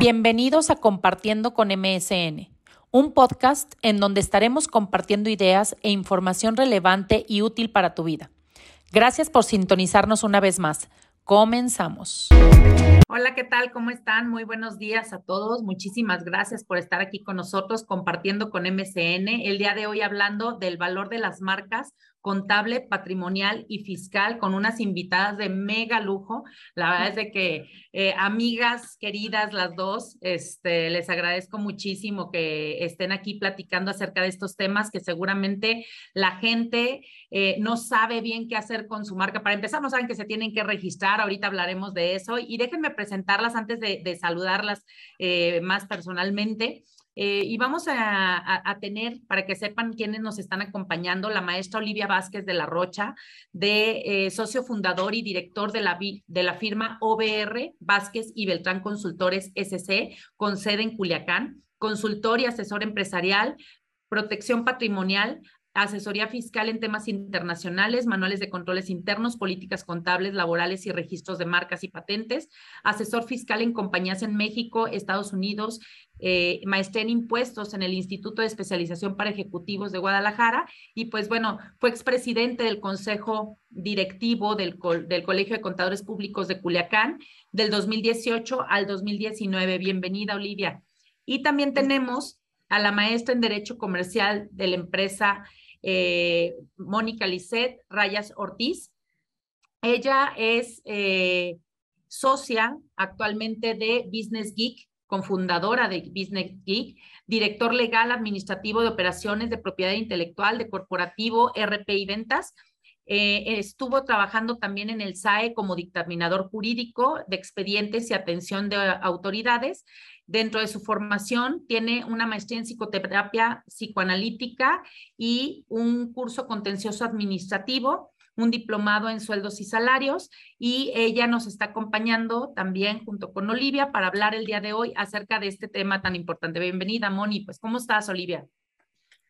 Bienvenidos a Compartiendo con MSN, un podcast en donde estaremos compartiendo ideas e información relevante y útil para tu vida. Gracias por sintonizarnos una vez más. Comenzamos. Hola, ¿qué tal? ¿Cómo están? Muy buenos días a todos. Muchísimas gracias por estar aquí con nosotros compartiendo con MSN. El día de hoy hablando del valor de las marcas, contable, patrimonial y fiscal con unas invitadas de mega lujo. La verdad es de que eh, amigas queridas las dos, este, les agradezco muchísimo que estén aquí platicando acerca de estos temas que seguramente la gente eh, no sabe bien qué hacer con su marca. Para empezar, no saben que se tienen que registrar, ahorita hablaremos de eso y déjenme presentarlas antes de, saludarlas eh, más personalmente. Eh, y vamos a, tener, para que sepan quiénes nos están acompañando, la maestra Olivia Vázquez de la Rocha, de eh, socio fundador y director de la, de la firma OBR Vázquez y Beltrán Consultores SC, con sede en Culiacán, consultor y asesor empresarial, protección patrimonial, asesoría fiscal en temas internacionales, manuales de controles internos, políticas contables, laborales y registros de marcas y patentes, asesor fiscal en compañías en México, Estados Unidos, eh, maestría en impuestos en el Instituto de Especialización para Ejecutivos de Guadalajara y pues bueno, fue expresidente del Consejo Directivo del, del Colegio de Contadores Públicos de Culiacán del 2018 al 2019. Bienvenida, Olivia. Y también tenemos a la maestra en Derecho Comercial de la empresa eh, Mónica Lisset Rayas Ortiz. Ella es eh, socia actualmente de Business Geek, cofundadora de Business Geek, director legal administrativo de operaciones de propiedad intelectual, de corporativo, RP y ventas. Eh, estuvo trabajando también en el SAE como dictaminador jurídico de expedientes y atención de autoridades Dentro de su formación tiene una maestría en psicoterapia psicoanalítica y un curso contencioso administrativo, un diplomado en sueldos y salarios y ella nos está acompañando también junto con Olivia para hablar el día de hoy acerca de este tema tan importante. Bienvenida, Moni. Pues, ¿cómo estás, Olivia?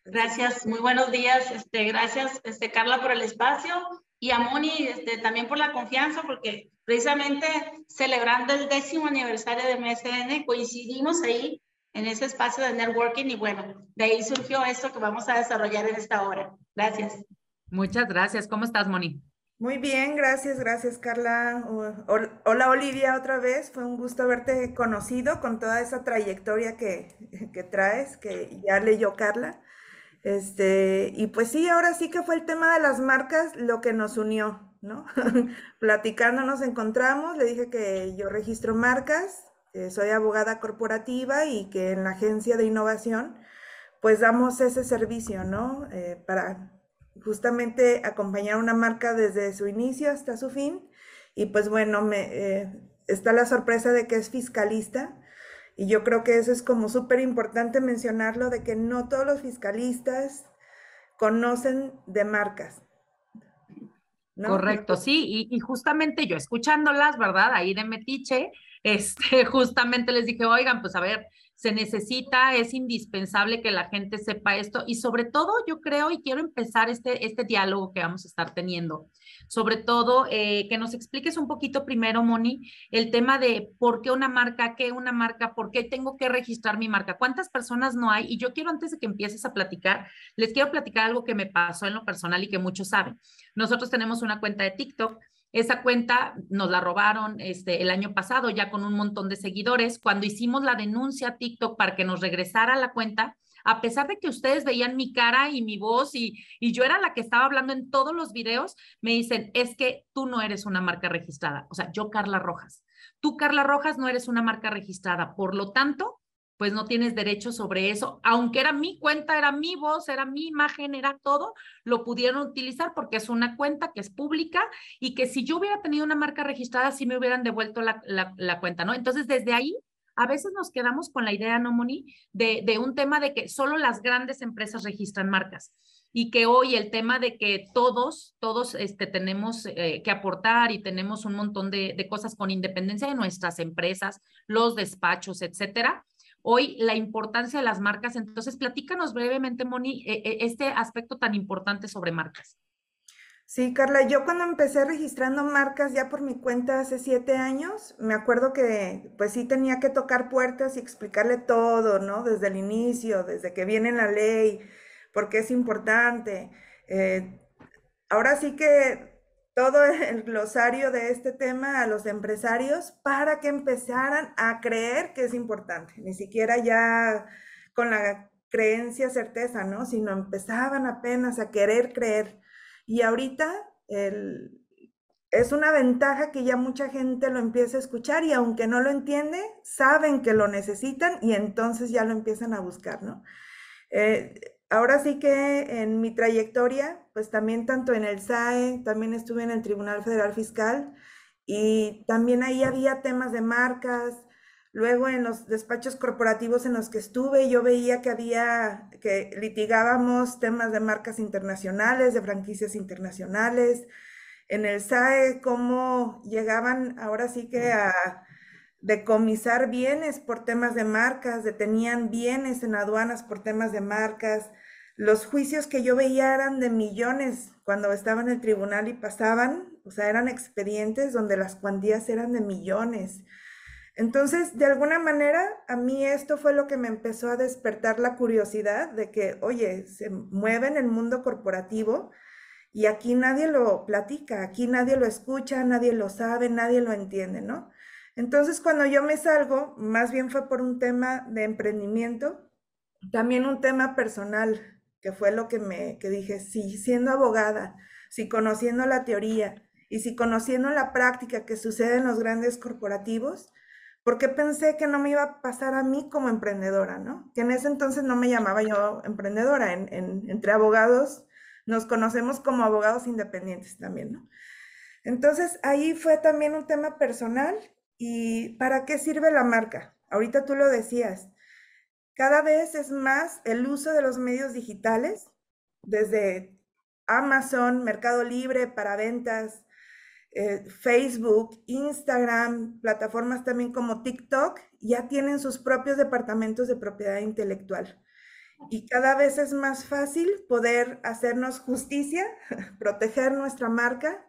Gracias, muy buenos días. Este, gracias, este, Carla, por el espacio y a Moni este, también por la confianza, porque precisamente celebrando el décimo aniversario de MSN, coincidimos ahí en ese espacio de networking y bueno, de ahí surgió esto que vamos a desarrollar en esta hora. Gracias. Muchas gracias. ¿Cómo estás, Moni? Muy bien, gracias, gracias Carla. Hola Olivia otra vez, fue un gusto haberte conocido con toda esa trayectoria que, que traes, que ya leyó Carla. Este, y pues sí, ahora sí que fue el tema de las marcas lo que nos unió, ¿no? Platicando nos encontramos, le dije que yo registro marcas, soy abogada corporativa y que en la agencia de innovación pues damos ese servicio, ¿no? Eh, para justamente acompañar una marca desde su inicio hasta su fin. Y pues bueno, me, eh, está la sorpresa de que es fiscalista. Y yo creo que eso es como súper importante mencionarlo, de que no todos los fiscalistas conocen de marcas. Correcto, sí, y, justamente yo escuchándolas, ¿verdad? Ahí de Metiche, este, justamente les dije, oigan, pues a ver, se necesita, es indispensable que la gente sepa esto y sobre todo yo creo y quiero empezar este, este diálogo que vamos a estar teniendo sobre todo eh, que nos expliques un poquito primero, Moni, el tema de por qué una marca, qué una marca, por qué tengo que registrar mi marca, cuántas personas no hay. Y yo quiero, antes de que empieces a platicar, les quiero platicar algo que me pasó en lo personal y que muchos saben. Nosotros tenemos una cuenta de TikTok. Esa cuenta nos la robaron este, el año pasado ya con un montón de seguidores. Cuando hicimos la denuncia a TikTok para que nos regresara la cuenta, a pesar de que ustedes veían mi cara y mi voz y, yo era la que estaba hablando en todos los videos, me dicen, es que tú no eres una marca registrada. O sea, yo, Carla Rojas. Tú, Carla Rojas, no eres una marca registrada. Por lo tanto, pues no tienes derecho sobre eso. Aunque era mi cuenta, era mi voz, era mi imagen, era todo, lo pudieron utilizar porque es una cuenta que es pública y que si yo hubiera tenido una marca registrada, sí me hubieran devuelto la, la cuenta, ¿no? Entonces, desde ahí a veces nos quedamos con la idea, ¿no, Moni? De, de un tema de que solo las grandes empresas registran marcas y que hoy el tema de que todos, todos este, tenemos eh, que aportar y tenemos un montón de, de, cosas con independencia de nuestras empresas, los despachos, etcétera. Hoy la importancia de las marcas, entonces platícanos brevemente, Moni, e, e, este aspecto tan importante sobre marcas. Sí, Carla, yo cuando empecé registrando marcas ya por mi cuenta hace siete años, me acuerdo que pues sí tenía que tocar puertas y explicarle todo, ¿no? Desde el inicio, desde que viene la ley, porque es importante. Eh, ahora sí que todo el glosario de este tema a los empresarios para que empezaran a creer que es importante, ni siquiera ya con la creencia, certeza, ¿no? Sino empezaban apenas a querer creer. Y ahorita es una ventaja que ya mucha gente lo empieza a escuchar y aunque no lo entiende, saben que lo necesitan y entonces ya lo empiezan a buscar, ¿no? Eh, ahora sí que en mi trayectoria, pues también tanto en el SAE, también estuve en el Tribunal Federal Fiscal y también ahí había temas de marcas, Luego en los despachos corporativos en los que estuve, yo veía que había, que litigábamos temas de marcas internacionales, de franquicias internacionales. En el SAE, cómo llegaban ahora sí que a decomisar bienes por temas de marcas, detenían bienes en aduanas por temas de marcas. Los juicios que yo veía eran de millones cuando estaba en el tribunal y pasaban, o sea, eran expedientes donde las cuantías eran de millones. Entonces, de alguna manera, a mí esto fue lo que me empezó a despertar la curiosidad de que, oye, se mueve en el mundo corporativo y aquí nadie lo platica, aquí nadie lo escucha, nadie lo sabe, nadie lo entiende, ¿no? Entonces, cuando yo me salgo, más bien fue por un tema de emprendimiento, también un tema personal, que fue lo que me que dije, si siendo abogada, si conociendo la teoría y si conociendo la práctica que sucede en los grandes corporativos, porque pensé que no me iba a pasar a mí como emprendedora, ¿no? Que en ese entonces no me llamaba yo emprendedora, entre abogados nos conocemos como abogados independientes también, ¿no? Entonces ahí fue también un tema personal y ¿para qué sirve la marca? Ahorita tú lo decías, cada vez es más el uso de los medios digitales, desde Amazon, Mercado Libre para ventas, eh, Facebook, Instagram, plataformas también como TikTok, ya tienen sus propios departamentos de propiedad intelectual. Y cada vez es más fácil poder hacernos justicia, proteger nuestra marca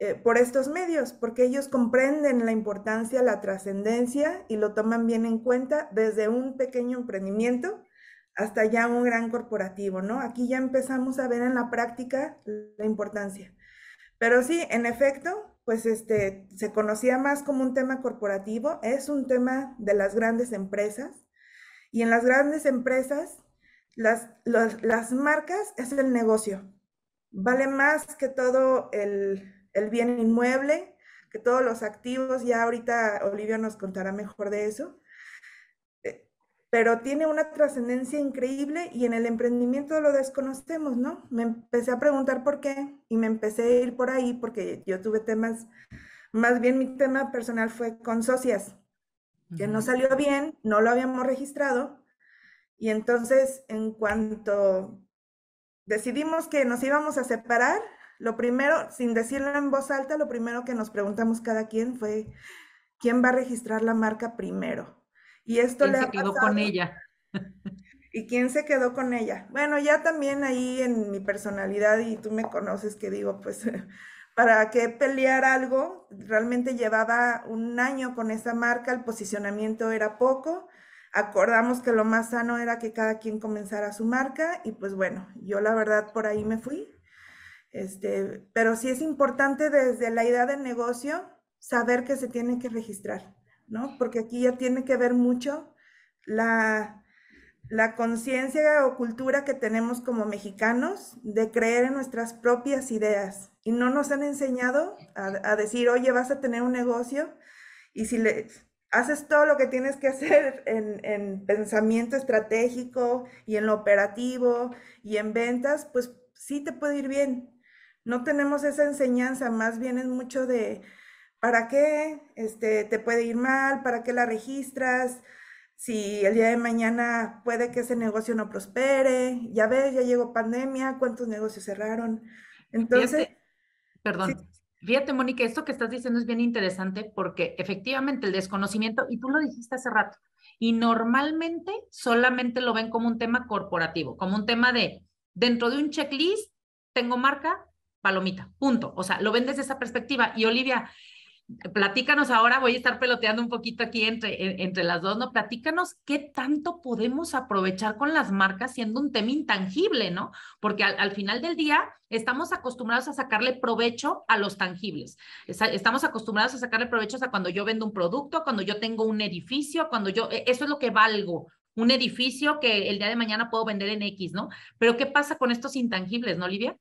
eh, por estos medios, porque ellos comprenden la importancia, la trascendencia y lo toman bien en cuenta desde un pequeño emprendimiento hasta ya un gran corporativo, ¿no? Aquí ya empezamos a ver en la práctica la importancia. Pero sí, en efecto, pues este, se conocía más como un tema corporativo, es un tema de las grandes empresas. Y en las grandes empresas, las, las marcas es el negocio. Vale más que todo el, el bien inmueble, que todos los activos. Ya ahorita Olivia nos contará mejor de eso pero tiene una trascendencia increíble y en el emprendimiento lo desconocemos, ¿no? Me empecé a preguntar por qué y me empecé a ir por ahí porque yo tuve temas, más bien mi tema personal fue con socias, que no salió bien, no lo habíamos registrado y entonces en cuanto decidimos que nos íbamos a separar, lo primero, sin decirlo en voz alta, lo primero que nos preguntamos cada quien fue, ¿quién va a registrar la marca primero? Y esto ¿Quién se quedó con ella? ¿Y quién se quedó con ella? Bueno, ya también ahí en mi personalidad, y tú me conoces que digo, pues, ¿para qué pelear algo? Realmente llevaba un año con esa marca, el posicionamiento era poco, acordamos que lo más sano era que cada quien comenzara su marca, y pues bueno, yo la verdad por ahí me fui. Este, pero sí es importante desde la idea del negocio saber que se tiene que registrar. ¿no? Porque aquí ya tiene que ver mucho la, la conciencia o cultura que tenemos como mexicanos de creer en nuestras propias ideas. Y no nos han enseñado a, decir, oye, vas a tener un negocio y si le haces todo lo que tienes que hacer en, en pensamiento estratégico y en lo operativo y en ventas, pues sí te puede ir bien. No tenemos esa enseñanza, más bien es mucho de, ¿Para qué este, te puede ir mal? ¿Para qué la registras? Si el día de mañana puede que ese negocio no prospere, ya ves, ya llegó pandemia, ¿cuántos negocios cerraron? Entonces... perdón. Fíjate, Mónica, esto que estás diciendo es bien interesante porque efectivamente el desconocimiento, y tú lo dijiste hace rato, y normalmente solamente lo ven como un tema corporativo, como un tema de, dentro de un checklist, tengo marca, palomita, punto. O sea, lo ven desde esa perspectiva. Y Olivia, platícanos ahora, voy a estar peloteando un poquito aquí entre, entre las dos, ¿no? Platícanos qué tanto podemos aprovechar con las marcas siendo un tema intangible, ¿no? Porque al, final del día estamos acostumbrados a sacarle provecho a los tangibles. Estamos acostumbrados a sacarle provecho a cuando yo vendo un producto, cuando yo tengo un edificio, cuando yo, e, eso es lo que valgo, un edificio que el día de mañana puedo vender en X, ¿no? Pero ¿qué pasa con estos intangibles, no, Olivia?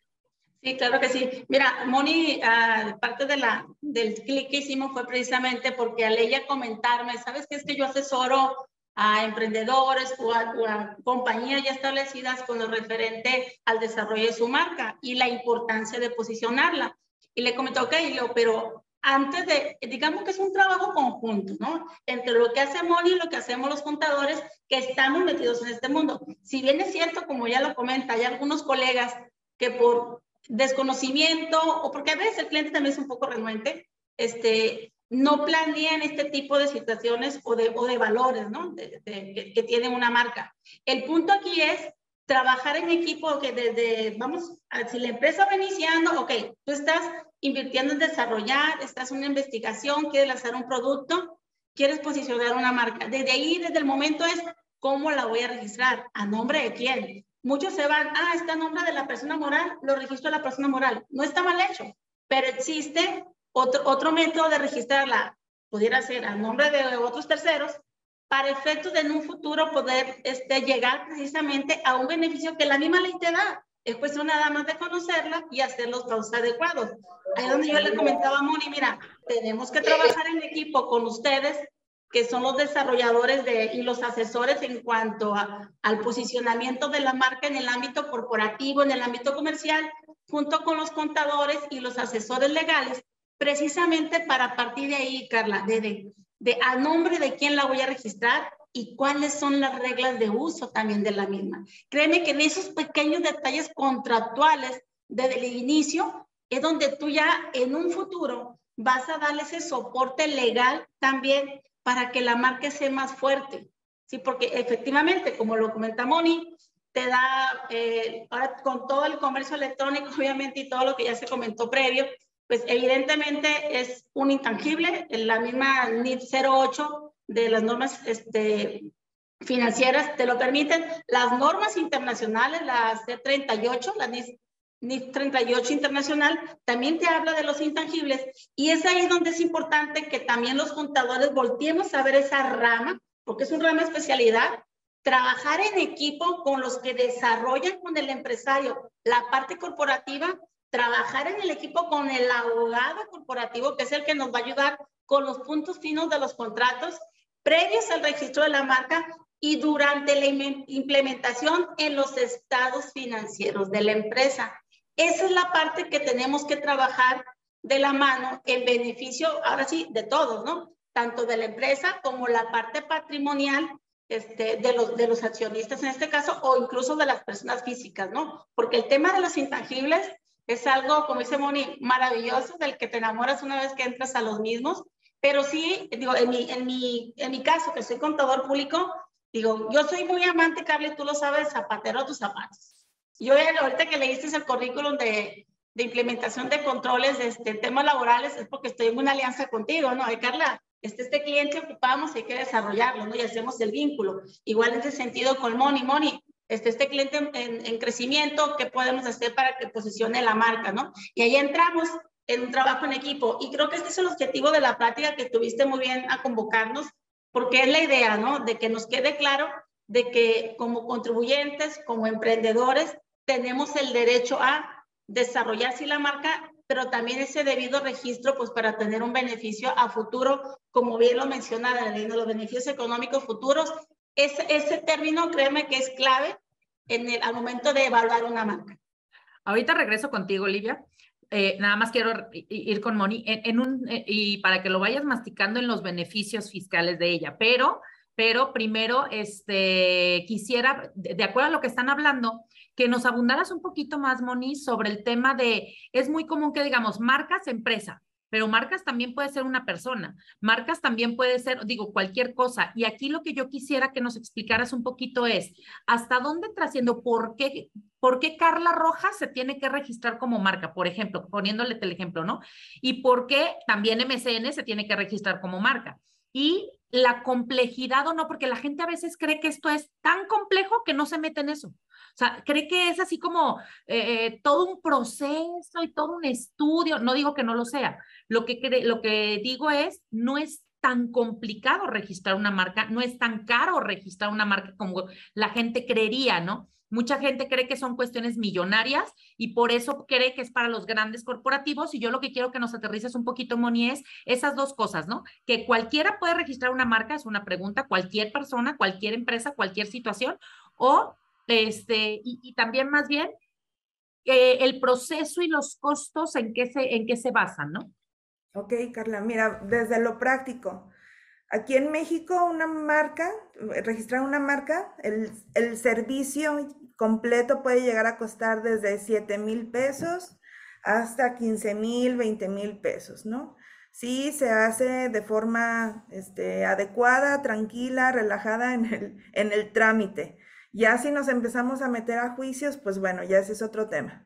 Sí, claro que sí. Mira, Moni, uh, parte del clic que hicimos fue precisamente porque al ella comentarme, ¿sabes qué? Es que yo asesoro a emprendedores o a, compañías ya establecidas con lo referente al desarrollo de su marca y la importancia de posicionarla. Y le comenté, ok, pero antes de, digamos que es un trabajo conjunto, ¿no? Entre lo que hace Moni y lo que hacemos los contadores que estamos metidos en este mundo. Si bien es cierto, como ya lo comenta, hay algunos colegas que por desconocimiento o porque a veces el cliente también es un poco renuente, este, no planean este tipo de situaciones o de, o de valores ¿no? que, tiene una marca. El punto aquí es trabajar en equipo que desde, vamos, si la empresa va iniciando, ok, tú estás invirtiendo en desarrollar, estás en una investigación, quieres lanzar un producto, quieres posicionar una marca. Desde ahí, desde el momento es, ¿cómo la voy a registrar? ¿A nombre de quién? Muchos se van, ah, está a nombre de la persona moral, lo registro a la persona moral. No está mal hecho, pero existe otro, otro método de registrarla, pudiera ser a nombre de otros terceros, para efectos de en un futuro poder este, llegar precisamente a un beneficio que la misma ley te da. Es cuestión nada más de conocerla y hacer los pagos adecuados. Ahí donde yo le comentaba a Moni, mira, tenemos que trabajar en equipo con ustedes que son los desarrolladores de, y los asesores en cuanto al posicionamiento de la marca en el ámbito corporativo, en el ámbito comercial, junto con los contadores y los asesores legales, precisamente para partir de ahí, Carla, de, de, a nombre de quién la voy a registrar y cuáles son las reglas de uso también de la misma. Créeme que en esos pequeños detalles contractuales desde el inicio es donde tú ya en un futuro vas a darle ese soporte legal también para que la marca sea más fuerte. Sí, porque efectivamente, como lo comenta Moni, te da, eh, ahora con todo el comercio electrónico, obviamente, y todo lo que ya se comentó previo, pues evidentemente es un intangible, la misma NIF 08 de las normas este, financieras te lo permiten, las normas internacionales, la C38, la NIF NIF 38 internacional, también te habla de los intangibles y es ahí donde es importante que también los contadores volteemos a ver esa rama, porque es una rama especialidad, trabajar en equipo con los que desarrollan con el empresario la parte corporativa, trabajar en el equipo con el abogado corporativo, que es el que nos va a ayudar con los puntos finos de los contratos previos al registro de la marca y durante la implementación en los estados financieros de la empresa. Esa es la parte que tenemos que trabajar de la mano en beneficio, ahora sí, de todos, ¿no? Tanto de la empresa como la parte patrimonial este, de, los, de los accionistas en este caso, o incluso de las personas físicas, ¿no? Porque el tema de los intangibles es algo, como dice Moni, maravilloso, del que te enamoras una vez que entras a los mismos, pero sí, digo, en mi, en mi, en mi caso, que soy contador público, digo, yo soy muy amante, Carly, tú lo sabes, zapatero a tus zapatos. Yo ahorita que leíste el currículum de, implementación de controles de este, temas laborales es porque estoy en una alianza contigo, ¿no? Ay, Carla, este, este cliente ocupamos, hay que desarrollarlo, ¿no? Y hacemos el vínculo. Igual en ese sentido con Moni, Moni, este, este cliente en, en, crecimiento, ¿qué podemos hacer para que posicione la marca, ¿no? Y ahí entramos en un trabajo en equipo. Y creo que este es el objetivo de la práctica que tuviste muy bien a convocarnos, porque es la idea, ¿no? De que nos quede claro de que como contribuyentes, como emprendedores, tenemos el derecho a desarrollar sí la marca, pero también ese debido registro, pues para tener un beneficio a futuro, como bien lo menciona la ley los beneficios económicos futuros. Ese, ese término, créeme que es clave en el, al momento de evaluar una marca. Ahorita regreso contigo, Olivia. Eh, nada más quiero ir con Moni en, un, eh, y para que lo vayas masticando en los beneficios fiscales de ella, pero, pero primero, este, quisiera, de acuerdo a lo que están hablando, que nos abundaras un poquito más, Moni, sobre el tema de, es muy común que digamos marcas, empresa, pero marcas también puede ser una persona, marcas también puede ser, digo, cualquier cosa. Y aquí lo que yo quisiera que nos explicaras un poquito es, ¿hasta dónde trasciendo? ¿Por qué, ¿Por qué Carla Rojas se tiene que registrar como marca? Por ejemplo, poniéndole el ejemplo, ¿no? Y por qué también MCN se tiene que registrar como marca. Y la complejidad o no, porque la gente a veces cree que esto es tan complejo que no se mete en eso. O sea, cree que es así como eh, eh, todo un proceso y todo un estudio. No digo que no lo sea. Lo que, lo que digo es, no es tan complicado registrar una marca, no es tan caro registrar una marca como la gente creería, ¿no? Mucha gente cree que son cuestiones millonarias y por eso cree que es para los grandes corporativos. Y yo lo que quiero que nos aterrices un poquito, Moni, es esas dos cosas, ¿no? Que cualquiera puede registrar una marca, es una pregunta, cualquier persona, cualquier empresa, cualquier situación, o este, y, también más bien eh, el proceso y los costos en qué se, en qué se basan, ¿no? Ok, Carla, mira, desde lo práctico. Aquí en México, una marca, registrar una marca, el, el servicio completo puede llegar a costar desde 7 mil pesos hasta 15 mil, 20 mil pesos, ¿no? Sí, se hace de forma este, adecuada, tranquila, relajada en el, en el trámite. Ya si nos empezamos a meter a juicios, pues bueno, ya ese es otro tema.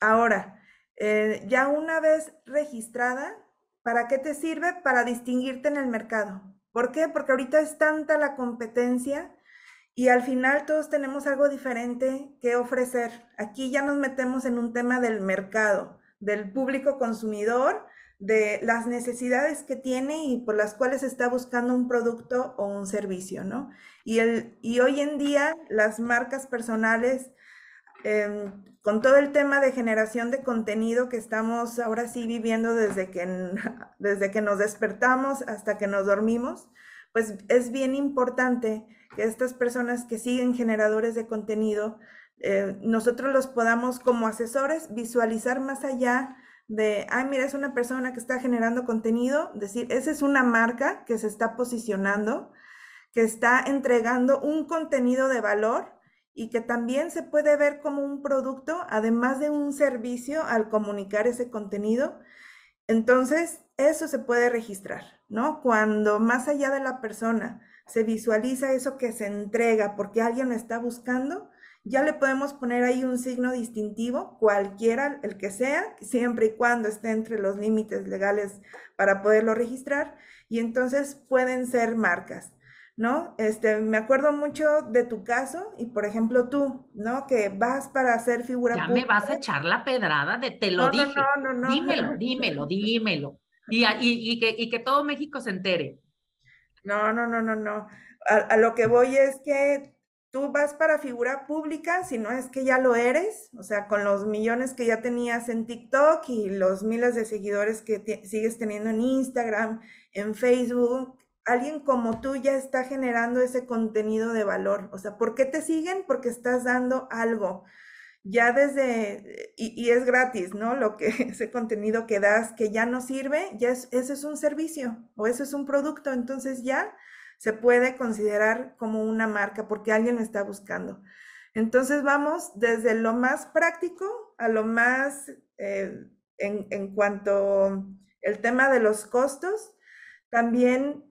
Ahora, eh, ya una vez registrada, ¿para qué te sirve? Para distinguirte en el mercado. ¿Por qué? Porque ahorita es tanta la competencia y al final todos tenemos algo diferente que ofrecer. Aquí ya nos metemos en un tema del mercado, del público consumidor, de las necesidades que tiene y por las cuales está buscando un producto o un servicio, ¿no? Y, el, y hoy en día las marcas personales, em, con todo el tema de generación de contenido que estamos ahora sí viviendo desde que, desde que nos despertamos hasta que nos dormimos, pues es bien importante que estas personas que siguen generadores de contenido, eh, nosotros los podamos como asesores visualizar más allá de, ay, mira, es una persona que está generando contenido, decir, esa es una marca que se está posicionando, que está entregando un contenido de valor y que también se puede ver como un producto, además de un servicio al comunicar ese contenido. Entonces, eso se puede registrar, ¿no? Cuando más allá de la persona se visualiza eso que se entrega porque alguien lo está buscando, ya le podemos poner ahí un signo distintivo, cualquiera, el que sea, siempre y cuando esté entre los límites legales para poderlo registrar, y entonces pueden ser marcas. ¿No? Este, me acuerdo mucho de tu caso y, por ejemplo, tú, ¿no? Que vas para hacer figura Ya me vas a echar la pedrada de te lo dije. No, no, no, Dímelo, dímelo, dímelo. Y, y, que, y que todo México se entere. No, no, no, no, no. A, a, lo que voy es que tú vas para figura pública, si no es que ya lo eres, o sea, con los millones que ya tenías en TikTok y los miles de seguidores que sigues teniendo en Instagram, en Facebook, alguien como tú ya está generando ese contenido de valor. O sea, ¿por qué te siguen? Porque estás dando algo. Ya desde, y, es gratis, ¿no? Lo que, ese contenido que das que ya no sirve, ya es, eso es un servicio o eso es un producto. Entonces ya se puede considerar como una marca porque alguien lo está buscando. Entonces vamos desde lo más práctico a lo más eh, en, en cuanto el tema de los costos. También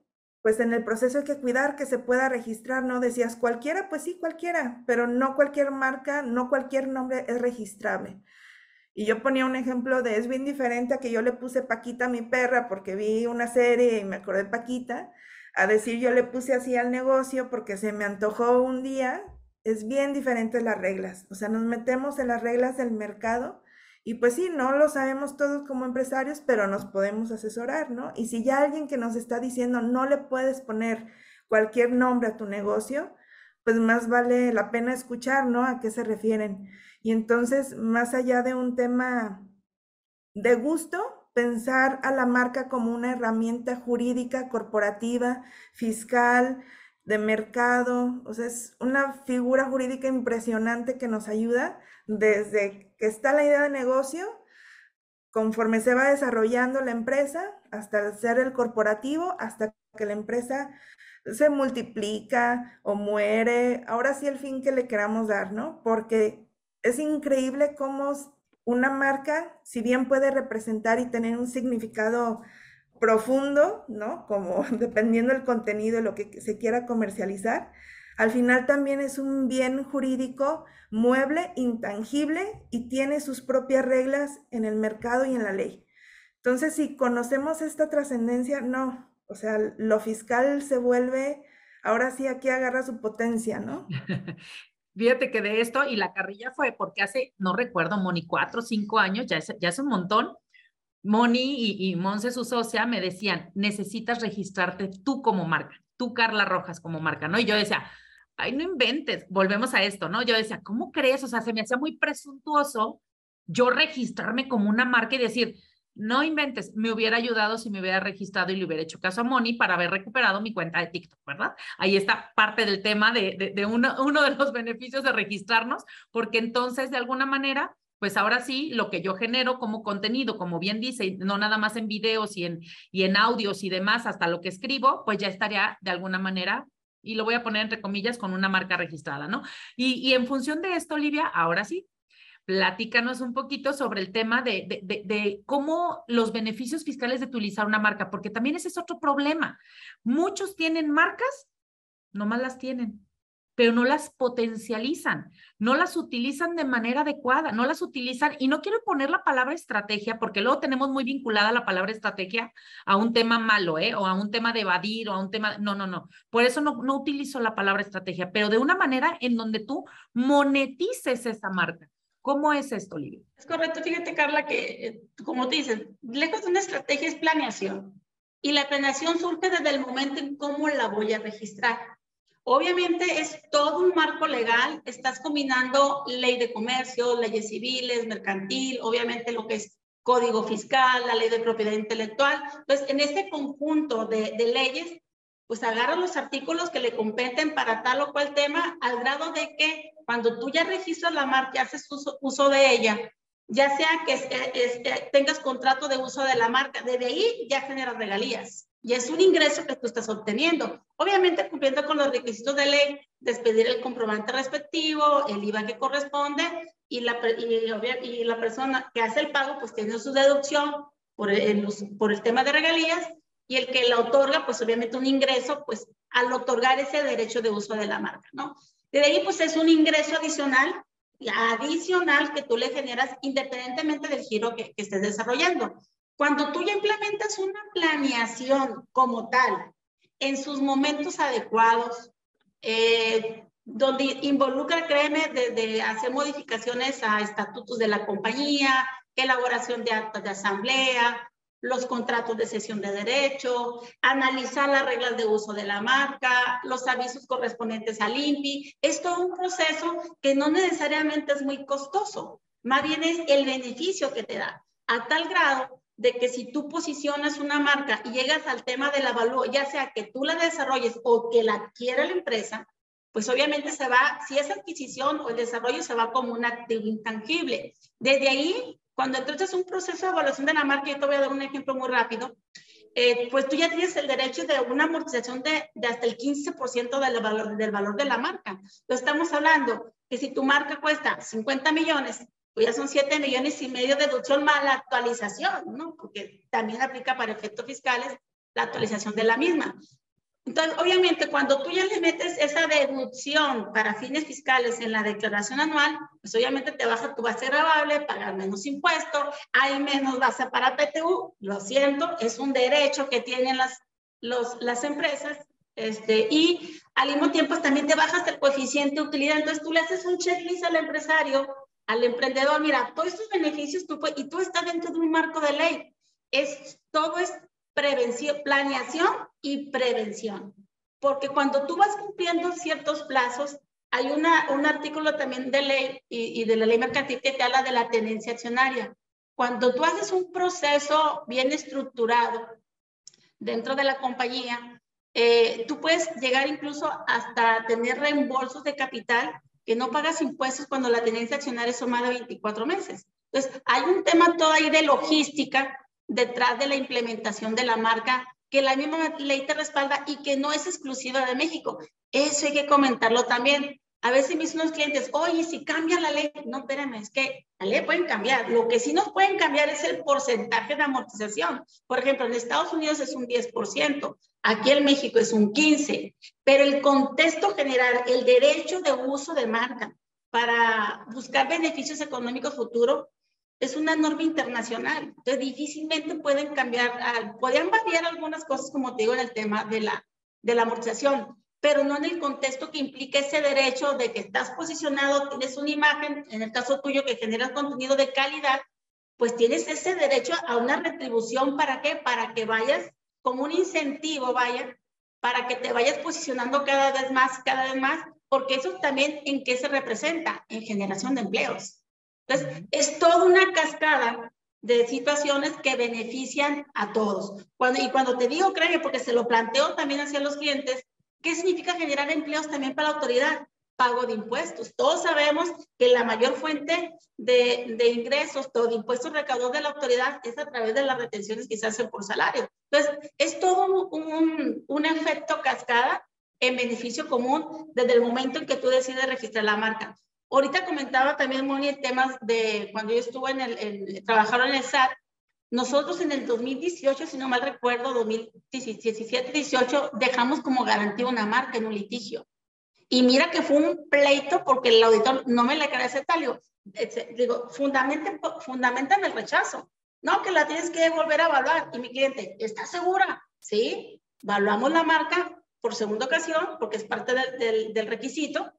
pues en el proceso hay que cuidar que se pueda registrar, ¿no? Decías cualquiera, pues sí, cualquiera, pero no cualquier marca, no cualquier nombre es registrable. Y yo ponía un ejemplo de es bien diferente a que yo le puse Paquita a mi perra porque vi una serie y me acordé de Paquita, a decir yo le puse así al negocio porque se me antojó un día, es bien diferente las reglas. O sea, nos metemos en las reglas del mercado y pues sí, no lo sabemos todos como empresarios, pero nos podemos asesorar, ¿no? Y si ya alguien que nos está diciendo no le puedes poner cualquier nombre a tu negocio, pues más vale la pena escuchar, ¿no? A qué se refieren. Y entonces, más allá de un tema de gusto, pensar a la marca como una herramienta jurídica, corporativa, fiscal, de mercado, o sea, es una figura jurídica impresionante que nos ayuda desde que está la idea de negocio, conforme se va desarrollando la empresa, hasta ser el corporativo, hasta que la empresa se multiplica o muere, ahora sí el fin que le queramos dar, ¿no? Porque es increíble cómo una marca, si bien puede representar y tener un significado profundo, ¿no? Como dependiendo del contenido, lo que se quiera comercializar, al final también es un bien jurídico mueble, intangible y tiene sus propias reglas en el mercado y en la ley. Entonces, si conocemos esta trascendencia, no, o sea, lo fiscal se vuelve, ahora sí aquí agarra su potencia, ¿no? Fíjate que de esto, y la carrilla fue porque hace, no recuerdo, Moni, cuatro o cinco años, ya es, ya es un montón, Moni y, y Monse, su socia, me decían, necesitas registrarte tú como marca, tú Carla Rojas como marca, ¿no? Y yo decía, ay, no inventes, volvemos a esto, ¿no? Yo decía, ¿cómo crees? O sea, se me hacía muy presuntuoso yo registrarme como una marca y decir, no inventes, me hubiera ayudado si me hubiera registrado y le hubiera hecho caso a Moni para haber recuperado mi cuenta de TikTok, ¿verdad? Ahí está parte del tema de, uno de los beneficios de registrarnos, porque entonces de alguna manera pues ahora sí, lo que yo genero como contenido, como bien dice, no nada más en videos y en, y en audios y demás, hasta lo que escribo, pues ya estaría de alguna manera y lo voy a poner entre comillas con una marca registrada, ¿no? Y, y en función de esto, Olivia, ahora sí, platícanos un poquito sobre el tema de, de, de, cómo los beneficios fiscales de utilizar una marca, porque también ese es otro problema. Muchos tienen marcas, nomás las tienen pero no las potencializan, no las utilizan de manera adecuada, no las utilizan, y no quiero poner la palabra estrategia, porque luego tenemos muy vinculada la palabra estrategia a un tema malo, ¿eh? O a un tema de evadir, o a un tema, no, no, no. Por eso no, no utilizo la palabra estrategia, pero de una manera en donde tú monetices esa marca. ¿Cómo es esto, Olivia? Es correcto. Fíjate, Carla, que eh, como te dices, lejos de una estrategia es planeación. Y la planeación surge desde el momento en cómo la voy a registrar. Obviamente es todo un marco legal, estás combinando ley de comercio, leyes civiles, mercantil, obviamente lo que es código fiscal, la ley de propiedad intelectual. Entonces, en este conjunto de, leyes, pues agarra los artículos que le competen para tal o cual tema, al grado de que cuando tú ya registras la marca, haces uso, de ella, ya sea que es, tengas contrato de uso de la marca, desde ahí ya generas regalías y es un ingreso que tú estás obteniendo. Obviamente cumpliendo con los requisitos de ley, despedir el comprobante respectivo, el IVA que corresponde y la, y, la persona que hace el pago pues tiene su deducción por el, por el tema de regalías y el que la otorga pues obviamente un ingreso pues al otorgar ese derecho de uso de la marca, ¿no? De ahí pues es un ingreso adicional adicional que tú le generas independientemente del giro que, que estés desarrollando. Cuando tú ya implementas una planeación como tal, en sus momentos adecuados, eh, donde involucra, créeme, desde hacer modificaciones a estatutos de la compañía, elaboración de actas de asamblea, los contratos de cesión de derecho, analizar las reglas de uso de la marca, los avisos correspondientes al INPI. Es todo un proceso que no necesariamente es muy costoso, más bien es el beneficio que te da, a tal grado de que si tú posicionas una marca y llegas al tema del avalúo, ya sea que tú la desarrolles o que la adquiera la empresa, pues obviamente se va, si es adquisición o el desarrollo se va como un activo intangible. Desde ahí, cuando entonces un proceso de evaluación de la marca, yo te voy a dar un ejemplo muy rápido, eh, pues tú ya tienes el derecho de una amortización de, de hasta el 15% del valor, del valor de la marca. Entonces estamos hablando que si tu marca cuesta 50 millones pues ya son 7 millones y medio de deducción más la actualización, ¿no? Porque también aplica para efectos fiscales la actualización de la misma. Entonces, obviamente, cuando tú ya le metes esa deducción para fines fiscales en la declaración anual, pues obviamente te baja tu base grabable, pagar menos impuestos, hay menos base para PTU, lo siento, es un derecho que tienen las, los, las empresas, este, y al mismo tiempo también te bajas el coeficiente de utilidad, entonces tú le haces un checklist al empresario al emprendedor, mira, todos estos beneficios tú y tú estás dentro de un marco de ley. Es, todo es prevención, planeación y prevención. Porque cuando tú vas cumpliendo ciertos plazos, hay una, un artículo también de ley y, y de la ley mercantil que te habla de la tenencia accionaria. Cuando tú haces un proceso bien estructurado dentro de la compañía, eh, tú puedes llegar incluso hasta tener reembolsos de capital que no pagas impuestos cuando la tenencia accionaria es de 24 meses. Entonces, hay un tema todo ahí de logística detrás de la implementación de la marca que la misma ley te respalda y que no es exclusiva de México. Eso hay que comentarlo también. A veces me dicen los clientes, oye, si cambia la ley, no, espérame, es que la ley pueden cambiar. Lo que sí nos pueden cambiar es el porcentaje de amortización. Por ejemplo, en Estados Unidos es un 10%, aquí en México es un 15%, pero el contexto general, el derecho de uso de marca para buscar beneficios económicos futuros, es una norma internacional. Entonces, difícilmente pueden cambiar, podrían variar algunas cosas, como te digo, en el tema de la, de la amortización pero no en el contexto que implica ese derecho de que estás posicionado, tienes una imagen, en el caso tuyo que generas contenido de calidad, pues tienes ese derecho a una retribución, ¿para qué? Para que vayas como un incentivo, vaya, para que te vayas posicionando cada vez más, cada vez más, porque eso también en qué se representa, en generación de empleos. Entonces, es toda una cascada de situaciones que benefician a todos. Cuando, y cuando te digo, créeme, porque se lo planteo también hacia los clientes, ¿Qué significa generar empleos también para la autoridad? Pago de impuestos. Todos sabemos que la mayor fuente de, de ingresos, todo de impuestos recaudados de la autoridad es a través de las retenciones que se hacen por salario. Entonces, es todo un, un, efecto cascada en beneficio común desde el momento en que tú decides registrar la marca. Ahorita comentaba también, Moni, temas de cuando yo estuve en el, en, trabajaron en el SAT, nosotros en el 2018, si no mal recuerdo, 2017-18, dejamos como garantía una marca en un litigio. Y mira que fue un pleito porque el auditor no me le quería aceptar. Digo, digo fundamentan el rechazo. No, que la tienes que volver a evaluar. Y mi cliente, ¿está segura? Sí, evaluamos la marca por segunda ocasión, porque es parte del, del requisito.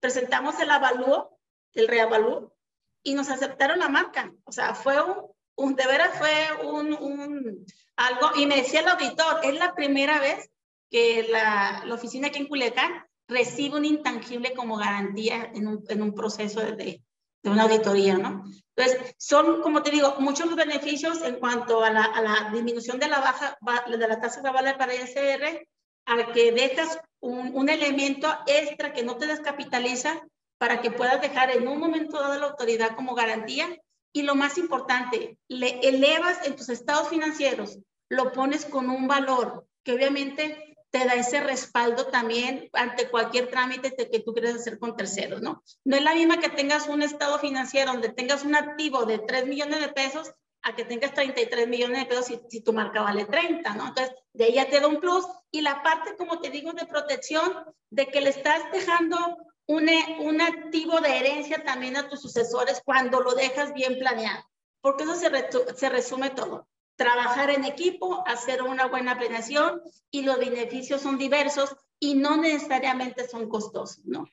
Presentamos el avalúo, el reavalúo, y nos aceptaron la marca. O sea, fue un, un, de veras fue un, un, algo, y me decía el auditor, es la primera vez que la, la oficina aquí en Culiacán recibe un intangible como garantía en un, en un proceso de, de, una auditoría, ¿no? Entonces, son, como te digo, muchos los beneficios en cuanto a la, a la disminución de la baja, de la tasa global para el CR, al que dejas un, un, elemento extra que no te descapitaliza para que puedas dejar en un momento dado la autoridad como garantía y lo más importante, le elevas en tus estados financieros, lo pones con un valor que obviamente te da ese respaldo también ante cualquier trámite que tú quieras hacer con terceros, ¿no? No es la misma que tengas un estado financiero donde tengas un activo de 3 millones de pesos a que tengas 33 millones de pesos si, si tu marca vale 30, ¿no? Entonces, de ahí ya te da un plus. Y la parte, como te digo, de protección, de que le estás dejando un, un activo de herencia también a tus sucesores cuando lo dejas bien planeado, porque eso se, se resume todo. Trabajar en equipo, hacer una buena planeación y los beneficios son diversos y no necesariamente son costosos, ¿no?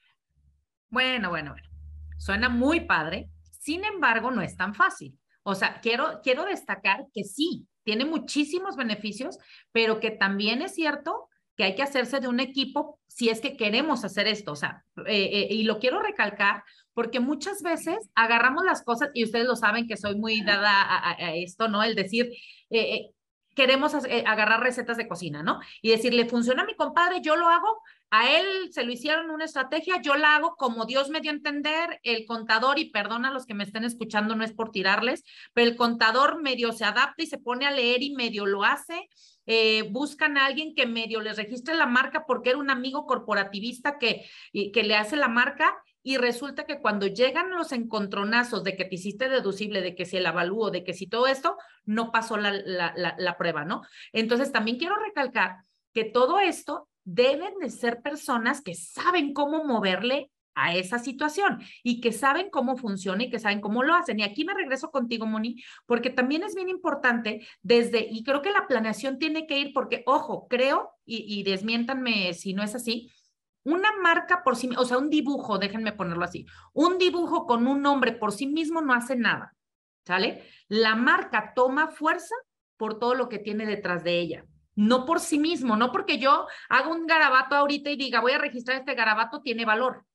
Bueno, bueno, bueno. Suena muy padre. Sin embargo, no es tan fácil. O sea, quiero, quiero destacar que sí, tiene muchísimos beneficios, pero que también es cierto que hay que hacerse de un equipo si es que queremos hacer esto. O sea, eh, eh, y lo quiero recalcar porque muchas veces agarramos las cosas, y ustedes lo saben que soy muy dada a, esto, ¿no? El decir, eh, queremos agarrar recetas de cocina, ¿no? Y decirle, funciona a mi compadre, yo lo hago, a él se lo hicieron una estrategia, yo la hago como Dios me dio a entender, el contador, y perdona a los que me estén escuchando, no es por tirarles, pero el contador medio se adapta y se pone a leer y medio lo hace, eh, buscan a alguien que medio les registre la marca porque era un amigo corporativista que, que le hace la marca y resulta que cuando llegan los encontronazos de que te hiciste deducible, de que si el avalúo, de que si todo esto, no pasó la, la, la prueba, ¿no? Entonces también quiero recalcar que todo esto deben de ser personas que saben cómo moverle a esa situación y que saben cómo funciona y que saben cómo lo hacen. Y aquí me regreso contigo, Moni, porque también es bien importante desde, y creo que la planeación tiene que ir porque, ojo, creo, y, y desmiéntanme si no es así, una marca por sí, o sea, un dibujo, déjenme ponerlo así, un dibujo con un nombre por sí mismo no hace nada, ¿sale? La marca toma fuerza por todo lo que tiene detrás de ella no por sí mismo, no porque yo haga un garabato ahorita y diga, voy a registrar este garabato, tiene valor.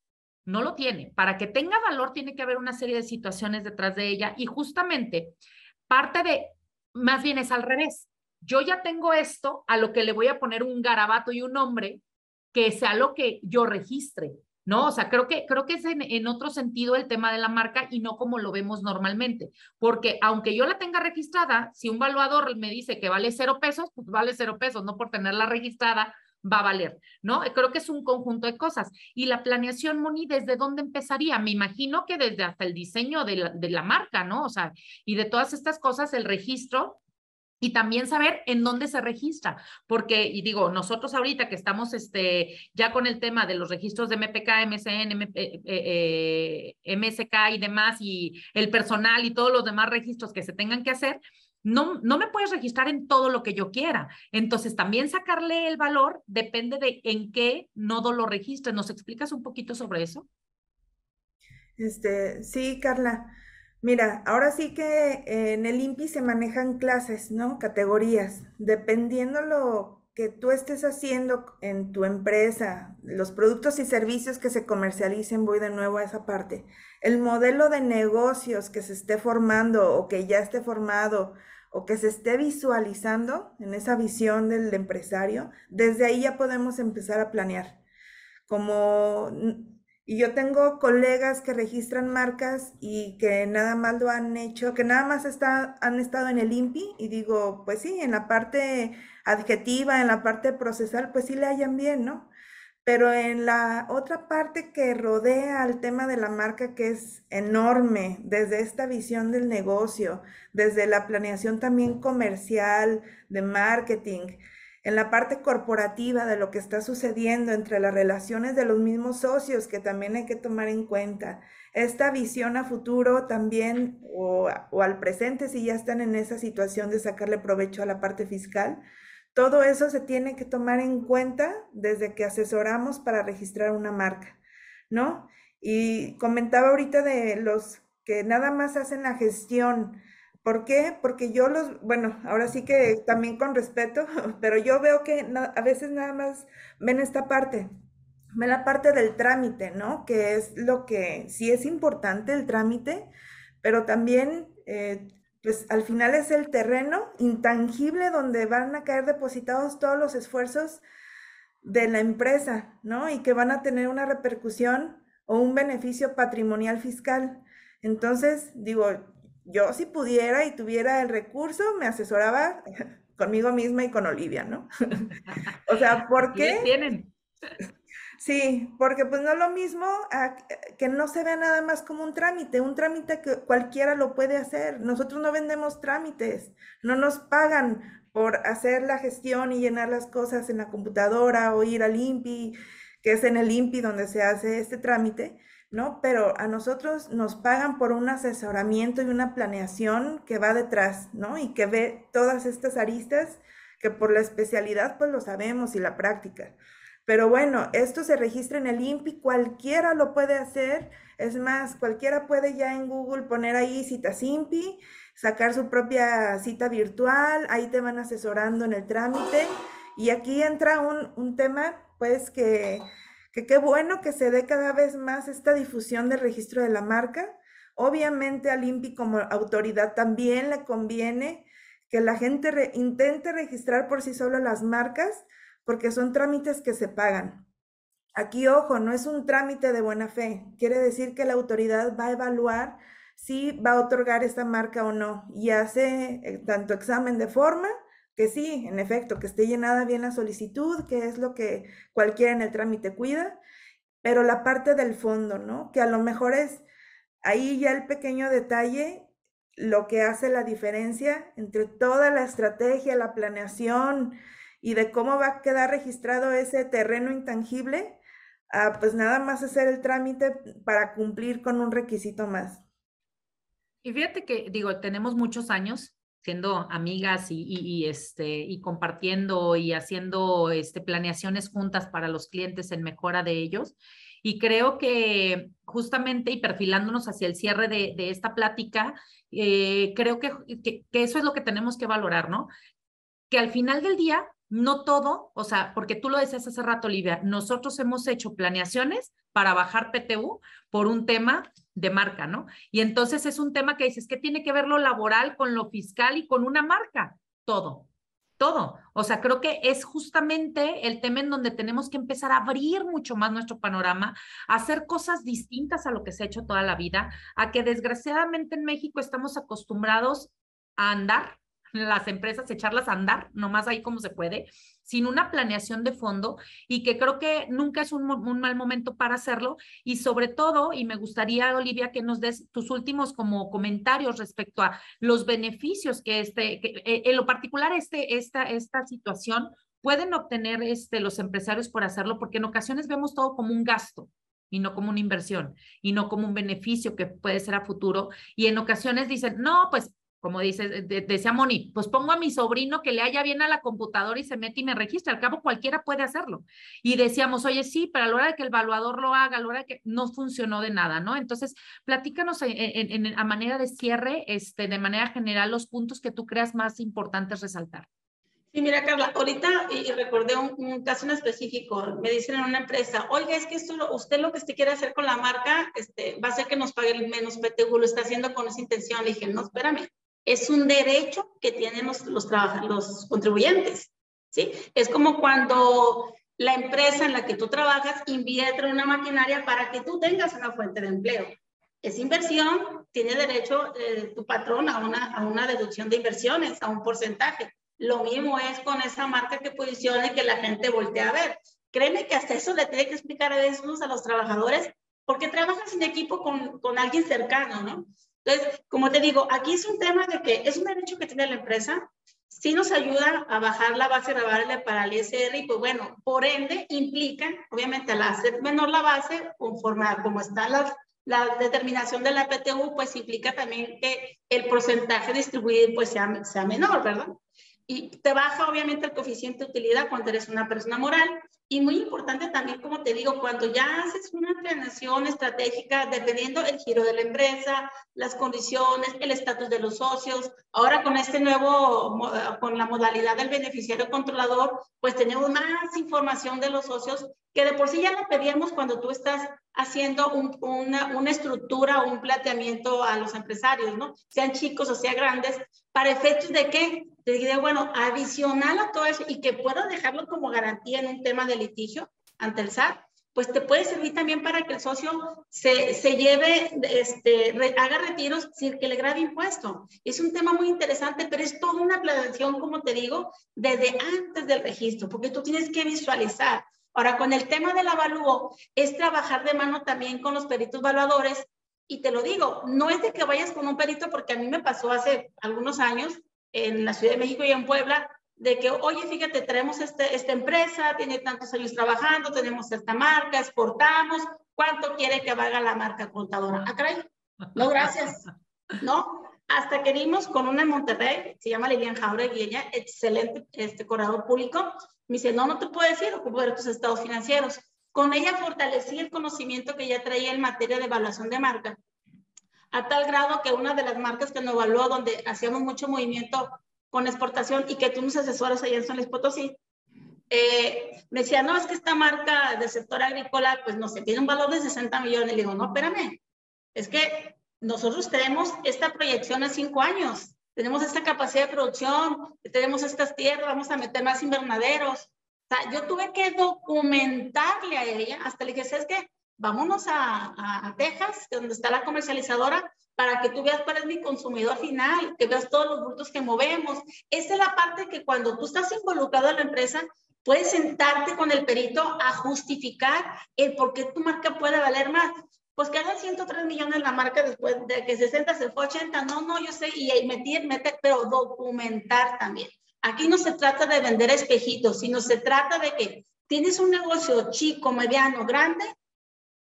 No lo tiene. Para que tenga valor tiene que haber una serie de situaciones detrás de ella y justamente parte de, más bien es al revés. Yo ya tengo esto a lo que le voy a poner un garabato y un nombre que sea lo que yo registre, ¿no? O sea, creo que, creo que es en, otro sentido el tema de la marca y no como lo vemos normalmente, porque aunque yo la tenga registrada, si un valuador me dice que vale cero pesos, pues vale cero pesos, no por tenerla registrada va a valer, ¿no? Creo que es un conjunto de cosas. Y la planeación, Moni, ¿desde dónde empezaría? Me imagino que desde hasta el diseño de la, de la marca, ¿no? O sea, y de todas estas cosas, el registro y también saber en dónde se registra, porque, y digo, nosotros ahorita que estamos este, ya con el tema de los registros de MPK, MCN, MSK eh, eh, y demás, y el personal y todos los demás registros que se tengan que hacer, no, no me puedes registrar en todo lo que yo quiera. Entonces, también sacarle el valor depende de en qué nodo lo registres. ¿Nos explicas un poquito sobre eso? Este, sí, Carla. Mira, ahora sí que en el INPI se manejan clases, ¿no? Categorías. Dependiendo lo que tú estés haciendo en tu empresa, los productos y servicios que se comercialicen, voy de nuevo a esa parte. El modelo de negocios que se esté formando o que ya esté formado o que se esté visualizando en esa visión del empresario, desde ahí ya podemos empezar a planear. Como y yo tengo colegas que registran marcas y que nada más lo han hecho, que nada más está, han estado en el INPI y digo, pues sí, en la parte adjetiva, en la parte procesal, pues sí le hallan bien, ¿no? Pero en la otra parte que rodea al tema de la marca, que es enorme, desde esta visión del negocio, desde la planeación también comercial, de marketing, en la parte corporativa de lo que está sucediendo entre las relaciones de los mismos socios, que también hay que tomar en cuenta. Esta visión a futuro también, o, al presente, si ya están en esa situación de sacarle provecho a la parte fiscal, todo eso se tiene que tomar en cuenta desde que asesoramos para registrar una marca, ¿no? Y comentaba ahorita de los que nada más hacen la gestión ¿Por qué? Porque yo los, bueno, ahora sí que también con respeto, pero yo veo que a veces nada más ven esta parte, ven la parte del trámite, ¿no? Que es lo que sí es importante el trámite, pero también, eh, pues al final es el terreno intangible donde van a caer depositados todos los esfuerzos de la empresa, ¿no? Y que van a tener una repercusión o un beneficio patrimonial fiscal. Entonces, digo, yo si pudiera y tuviera el recurso, me asesoraba conmigo misma y con Olivia, ¿no? o sea, ¿por qué? tienen? Sí, porque pues no es lo mismo que no se vea nada más como un trámite, un trámite que cualquiera lo puede hacer. Nosotros no vendemos trámites, no nos pagan por hacer la gestión y llenar las cosas en la computadora o ir al INPI, que es en el INPI donde se hace este trámite. ¿No? Pero a nosotros nos pagan por un asesoramiento y una planeación que va detrás, ¿no? Y que ve todas estas aristas que por la especialidad pues lo sabemos y la práctica. Pero bueno, esto se registra en el INPI, cualquiera lo puede hacer, es más, cualquiera puede ya en Google poner ahí citas INPI, sacar su propia cita virtual, ahí te van asesorando en el trámite. Y aquí entra un, un tema pues que que qué bueno que se dé cada vez más esta difusión del registro de la marca. Obviamente al INPI como autoridad también le conviene que la gente intente registrar por sí solo las marcas porque son trámites que se pagan. Aquí, ojo, no es un trámite de buena fe. Quiere decir que la autoridad va a evaluar si va a otorgar esta marca o no y hace eh, tanto examen de forma que sí, en efecto, que esté llenada bien la solicitud, que es lo que cualquiera en el trámite cuida, pero la parte del fondo, ¿no? Que a lo mejor es ahí ya el pequeño detalle, lo que hace la diferencia entre toda la estrategia, la planeación y de cómo va a quedar registrado ese terreno intangible, pues nada más hacer el trámite para cumplir con un requisito más. Y fíjate que, digo, tenemos muchos años siendo amigas y, este, y compartiendo y haciendo este, planeaciones juntas para los clientes en mejora de ellos. Y creo que justamente y perfilándonos hacia el cierre de, esta plática, eh, creo que, que, que eso es lo que tenemos que valorar, ¿no? Que al final del día, no todo, o sea, porque tú lo decías hace rato, Olivia, nosotros hemos hecho planeaciones para bajar PTU por un tema de marca, ¿no? Y entonces es un tema que dices, ¿qué tiene que ver lo laboral con lo fiscal y con una marca? Todo, todo. O sea, creo que es justamente el tema en donde tenemos que empezar a abrir mucho más nuestro panorama, a hacer cosas distintas a lo que se ha hecho toda la vida, a que desgraciadamente en México estamos acostumbrados a andar las empresas, echarlas a andar, nomás ahí como se puede, sin una planeación de fondo y que creo que nunca es un, mal momento para hacerlo. Y sobre todo, y me gustaría, Olivia, que nos des tus últimos como comentarios respecto a los beneficios que este, que, eh, en lo particular este, esta, esta situación pueden obtener este, los empresarios por hacerlo, porque en ocasiones vemos todo como un gasto y no como una inversión y no como un beneficio que puede ser a futuro. Y en ocasiones dicen, no, pues como dice, decía Moni, pues pongo a mi sobrino que le haya bien a la computadora y se mete y me registra. Al cabo, cualquiera puede hacerlo. Y decíamos, oye, sí, pero a la hora de que el evaluador lo haga, a la hora de que no funcionó de nada, ¿no? Entonces, platícanos en, a manera de cierre, este, de manera general, los puntos que tú creas más importantes resaltar. Sí, mira, Carla, ahorita y, recordé un, caso en específico. Me dicen en una empresa, oiga, es que esto, usted lo que usted quiere hacer con la marca este, va a ser que nos pague menos PTU, lo está haciendo con esa intención. Le dije, no, espérame, es un derecho que tienen los, los, los contribuyentes. ¿sí? Es como cuando la empresa en la que tú trabajas invierte una maquinaria para que tú tengas una fuente de empleo. Esa inversión tiene derecho eh, tu patrón a una, a una deducción de inversiones, a un porcentaje. Lo mismo es con esa marca que posicione que la gente voltee a ver. Créeme que hasta eso le tiene que explicar a veces a los trabajadores porque trabajas en equipo con, con alguien cercano, ¿no? Entonces, como te digo, aquí es un tema de que es un derecho que tiene la empresa, sí nos ayuda a bajar la base variable para el ISR y pues bueno, por ende implica, obviamente al hacer menor la base, conforme a cómo está la, la determinación de la PTU, pues implica también que el porcentaje distribuido pues sea, sea menor, ¿verdad? Y te baja obviamente el coeficiente de utilidad cuando eres una persona moral. Y muy importante también, como te digo, cuando ya haces una planeación estratégica, dependiendo el giro de la empresa, las condiciones, el estatus de los socios, ahora con este nuevo, con la modalidad del beneficiario controlador, pues tenemos más información de los socios que de por sí ya la pedíamos cuando tú estás haciendo una, una, estructura o un planteamiento a los empresarios, ¿no? Sean chicos o sean grandes, para efectos de que, te diría, bueno, adicional a todo eso y que pueda dejarlo como garantía en un tema de litigio ante el SAT, pues te puede servir también para que el socio se, se lleve, este, haga retiros sin que le grave impuesto. Es un tema muy interesante, pero es toda una planeación, como te digo, desde antes del registro, porque tú tienes que visualizar Ahora, con el tema del avalúo, es trabajar de mano también con los peritos evaluadores. Y te lo digo, no es de que vayas con un perito, porque a mí me pasó hace algunos años en la Ciudad de México y en Puebla, de que, oye, fíjate, tenemos este, esta empresa, tiene tantos años trabajando, tenemos esta marca, exportamos, ¿cuánto quiere que valga la marca contadora? Ah, caray, no, gracias, ¿no? Hasta que vimos con una en Monterrey, se llama Lilian Jauregui, ella, excelente este corredor público, me dice, no, no te puedo decir, ocupo ver tus estados financieros. Con ella fortalecí el conocimiento que ya traía en materia de evaluación de marca, a tal grado que una de las marcas que nos evaluó, donde hacíamos mucho movimiento con exportación y que tú nos asesoras allá en San Luis Potosí, eh, me decía, no, es que esta marca del sector agrícola, pues no sé, tiene un valor de 60 millones. Le digo, no, espérame, es que nosotros tenemos esta proyección a cinco años tenemos esta capacidad de producción, tenemos estas tierras, vamos a meter más invernaderos. O sea, yo tuve que documentarle a ella, hasta le dije, ¿sabes qué? Vámonos a, a, Texas, donde está la comercializadora, para que tú veas cuál es mi consumidor final, que veas todos los bultos que movemos. Esa es la parte que cuando tú estás involucrado en la empresa, puedes sentarte con el perito a justificar el por qué tu marca puede valer más pues quedan 103 millones la marca después de que 60 se fue 80. No, no, yo sé, y meter, meter, pero documentar también. Aquí no se trata de vender espejitos, sino se trata de que tienes un negocio chico, mediano, grande,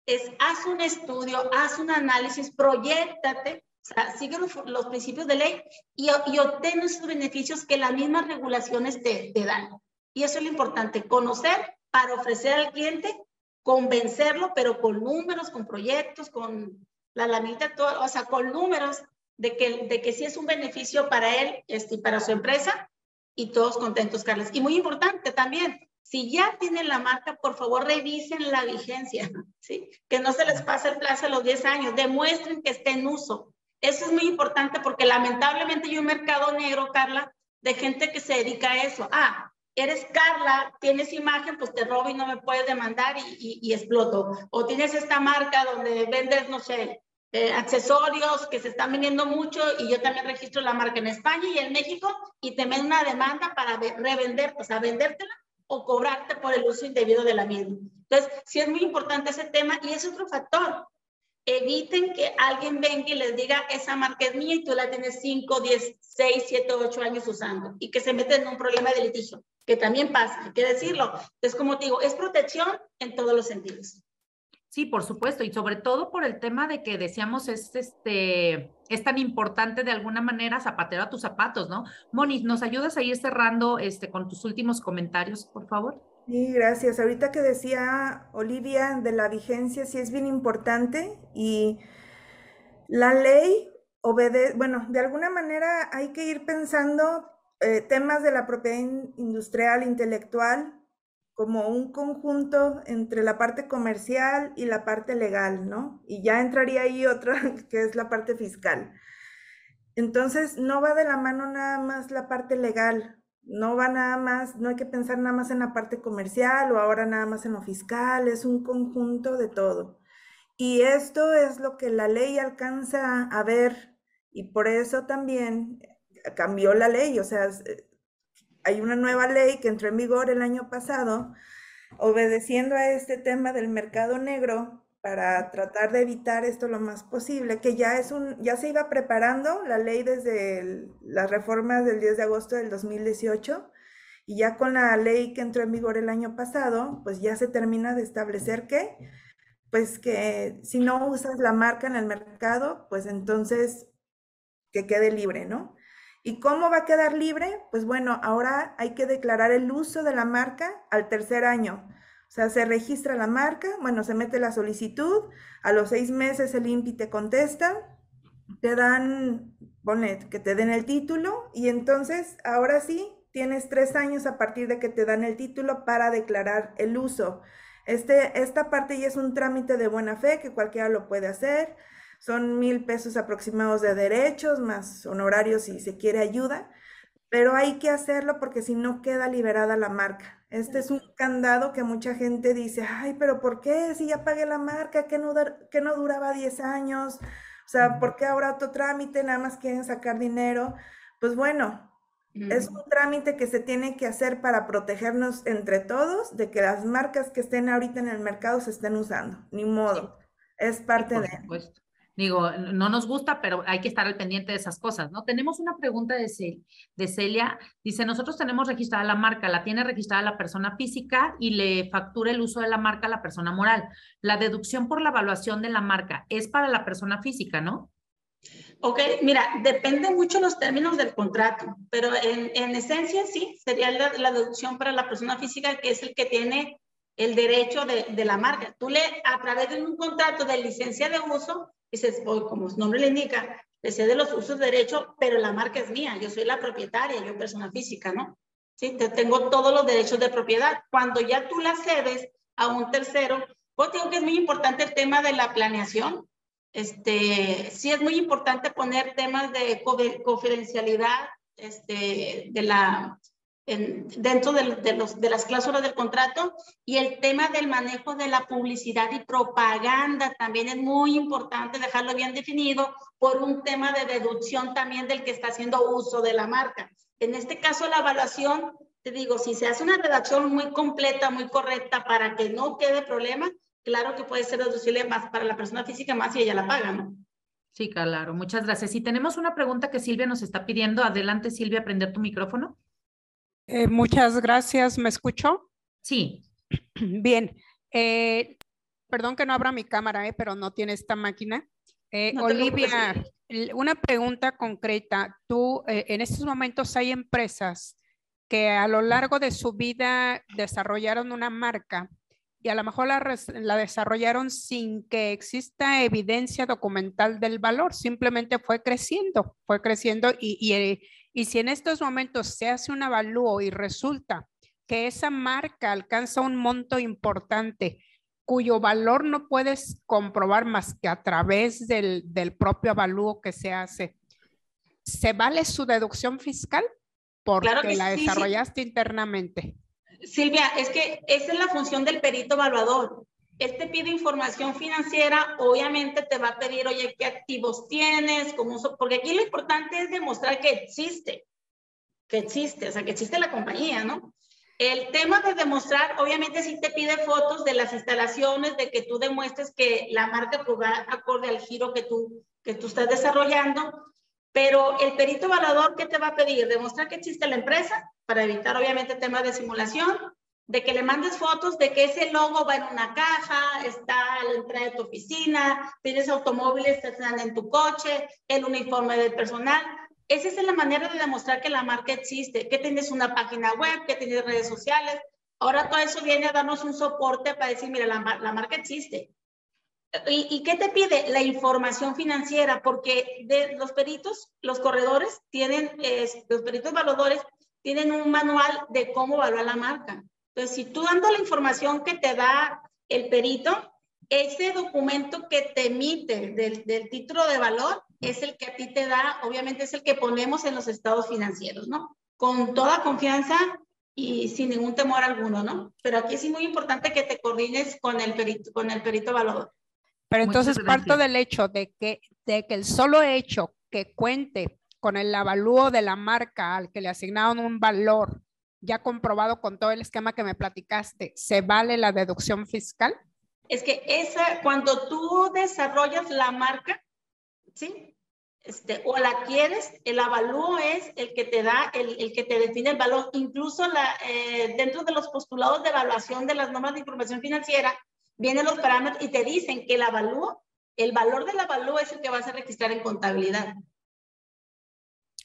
es haz un estudio, haz un análisis, proyectate, o sea, sigue los, principios de ley y, y, obtén esos beneficios que las mismas regulaciones te, te dan. Y eso es lo importante, conocer para ofrecer al cliente convencerlo, pero con números, con proyectos, con la lamita, todo, o sea, con números de que, de que sí es un beneficio para él este, para su empresa y todos contentos, Carlos. Y muy importante también, si ya tienen la marca, por favor revisen la vigencia, ¿sí? Que no se les pase el plazo a los 10 años, demuestren que esté en uso. Eso es muy importante porque lamentablemente hay un mercado negro, Carla, de gente que se dedica a eso. Ah, eres Carla, tienes imagen, pues te robo y no me puedes demandar y, y, exploto. O tienes esta marca donde vendes, no sé, eh, accesorios que se están vendiendo mucho y yo también registro la marca en España y en México y te ven una demanda para revender, o sea, vendértela o cobrarte por el uso indebido de la misma. Entonces, sí es muy importante ese tema y es otro factor. Eviten que alguien venga y les diga, esa marca es mía y tú la tienes 5, 10, 6, 7, 8 años usando y que se meten en un problema de litigio, que también pasa, hay que decirlo. Entonces, como te digo, es protección en todos los sentidos. Sí, por supuesto, y sobre todo por el tema de que decíamos es este es tan importante de alguna manera zapatero a tus zapatos, ¿no? Moni, ¿nos ayudas a ir cerrando este con tus últimos comentarios, por favor? Sí, gracias. Ahorita que decía Olivia de la vigencia, sí es bien importante y la ley obedece, bueno, de alguna manera hay que ir pensando eh, temas de la propiedad industrial, intelectual, como un conjunto entre la parte comercial y la parte legal, ¿no? Y ya entraría ahí otra, que es la parte fiscal. Entonces, no va de la mano nada más la parte legal, no va nada más, no hay que pensar nada más en la parte comercial o ahora nada más en lo fiscal, es un conjunto de todo. Y esto es lo que la ley alcanza a ver y por eso también cambió la ley, o sea, hay una nueva ley que entró en vigor el año pasado, obedeciendo a este tema del mercado negro para tratar de evitar esto lo más posible, que ya es un, ya se iba preparando la ley desde las reformas del 10 de agosto del 2018 y ya con la ley que entró en vigor el año pasado, pues ya se termina de establecer que, pues que si no usas la marca en el mercado, pues entonces que quede libre, ¿no? ¿Y cómo va a quedar libre? Pues bueno, ahora hay que declarar el uso de la marca al tercer año. O sea, se registra la marca, bueno, se mete la solicitud, a los seis meses el INPI te contesta, te dan, que te den el título y entonces ahora sí tienes tres años a partir de que te dan el título para declarar el uso. Este, esta parte ya es un trámite de buena fe que cualquiera lo puede hacer. Son mil pesos aproximados de derechos, más honorarios si se quiere ayuda, pero hay que hacerlo porque si no queda liberada la marca. Este es un candado que mucha gente dice, ay, pero ¿por qué? Si ya pagué la marca, que no, que no duraba 10 años, o sea, ¿por qué ahora otro trámite? Nada más quieren sacar dinero. Pues bueno, es un trámite que se tiene que hacer para protegernos entre todos de que las marcas que estén ahorita en el mercado se estén usando. Ni modo. Es parte de... Supuesto. Digo, no nos gusta, pero hay que estar al pendiente de esas cosas, ¿no? Tenemos una pregunta de, Celia. Dice, nosotros tenemos registrada la marca, la tiene registrada la persona física y le factura el uso de la marca a la persona moral. La deducción por la evaluación de la marca es para la persona física, ¿no? Ok, mira, depende mucho los términos del contrato, pero en, en esencia sí, sería la, deducción para la persona física que es el que tiene el derecho de, de la marca. Tú le, a través de un contrato de licencia de uso, dices, como su nombre le indica, le de los usos de derecho, pero la marca es mía, yo soy la propietaria, yo persona física, ¿no? Sí, te tengo todos los derechos de propiedad. Cuando ya tú la cedes a un tercero, pues digo que es muy importante el tema de la planeación. Este, sí es muy importante poner temas de confidencialidad este, de la, dentro de, los, de las cláusulas del contrato y el tema del manejo de la publicidad y propaganda también es muy importante dejarlo bien definido por un tema de deducción también del que está haciendo uso de la marca. En este caso, la evaluación, te digo, si se hace una redacción muy completa, muy correcta para que no quede problema, claro que puede ser deducible más para la persona física más si ella la paga, ¿no? Sí, claro, muchas gracias. Y tenemos una pregunta que Silvia nos está pidiendo. Adelante, Silvia, prender tu micrófono. Eh, muchas gracias. ¿Me escuchó? Sí. Bien. Eh, perdón que no abra mi cámara, eh, pero no tiene esta máquina. Olivia, una pregunta concreta. Tú, en estos momentos hay empresas que a lo largo de su vida desarrollaron una marca y a lo mejor la, desarrollaron sin que exista evidencia documental del valor, simplemente fue creciendo, fue creciendo y, y, y si en estos momentos se hace un avalúo y resulta que esa marca alcanza un monto importante cuyo valor no puedes comprobar más que a través del, del propio avalúo que se hace, ¿se vale su deducción fiscal? Porque la desarrollaste internamente. Silvia, es que esa es la función del perito evaluador. Él te pide información financiera, obviamente te va a pedir, oye, ¿qué activos tienes? Cómo, porque aquí lo importante es demostrar que existe, que existe, o sea, que existe la compañía, ¿no? El tema de demostrar, obviamente sí te pide fotos de las instalaciones, de que tú demuestres que la marca va acorde al giro que tú, que tú estás desarrollando, pero el perito evaluador, ¿qué te va a pedir? Demostrar que existe la empresa, para evitar obviamente temas de simulación, de que le mandes fotos de que ese logo va en una caja, está a la entrada de tu oficina, tienes automóviles que están en tu coche, el uniforme del personal. Esa es la manera de demostrar que la marca existe, que tienes una página web, que tienes redes sociales. Ahora todo eso viene a darnos un soporte para decir, mira, la, marca existe. ¿Y, ¿Y, qué te pide? La información financiera, porque de los peritos, los corredores tienen, los peritos evaluadores tienen un manual de cómo evaluar la marca. Entonces, si tú dando la información que te da el perito, ese documento que te emite del, del, título de valor es el que a ti te da, obviamente es el que ponemos en los estados financieros, ¿no? Con toda confianza y sin ningún temor alguno, ¿no? Pero aquí es muy importante que te coordines con el perito, con el perito evaluador. Pero entonces parto del hecho de que, de que el solo hecho que cuente con el avalúo de la marca al que le asignaron un valor ya comprobado con todo el esquema que me platicaste, ¿se vale la deducción fiscal? Es que esa, cuando tú desarrollas la marca, ¿sí? Este, o la quieres, el avalúo es el que te da, el, el que te define el valor. Incluso la, eh, dentro de los postulados de evaluación de las normas de información financiera, vienen los parámetros y te dicen que el avalúo, el valor del avalúo es el que vas a registrar en contabilidad.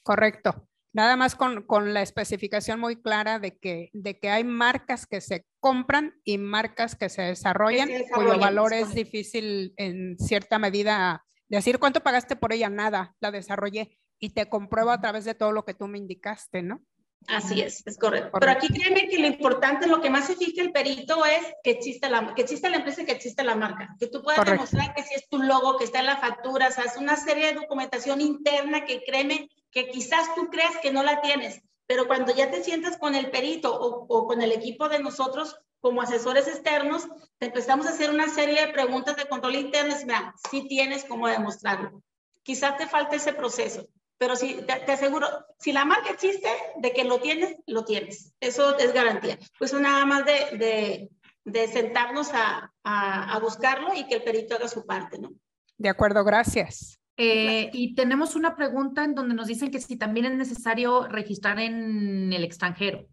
Correcto. Nada más con, con, la especificación muy clara de que, de que hay marcas que se compran y marcas que se desarrollan, se desarrollan cuyo valor es difícil en cierta medida decir cuánto pagaste por ella, nada, la desarrollé y te compruebo a través de todo lo que tú me indicaste, ¿no? Así es, es correcto. correcto. Pero aquí créeme que lo importante, lo que más se fija el perito es que existe la, que existe la empresa y que existe la marca. Que tú puedas correcto. demostrar que si es tu logo, que está en la factura, o sea, es una serie de documentación interna que créeme que quizás tú creas que no la tienes, pero cuando ya te sientas con el perito o, o con el equipo de nosotros como asesores externos, te empezamos a hacer una serie de preguntas de control interno y mira, sí tienes cómo demostrarlo. Quizás te falte ese proceso, pero sí, te, te, aseguro, si la marca existe, de que lo tienes, lo tienes. Eso es garantía. Pues nada más de, de, de sentarnos a, a, a buscarlo y que el perito haga su parte, ¿no? De acuerdo, gracias. Eh, y tenemos una pregunta en donde nos dicen que si también es necesario registrar en el extranjero.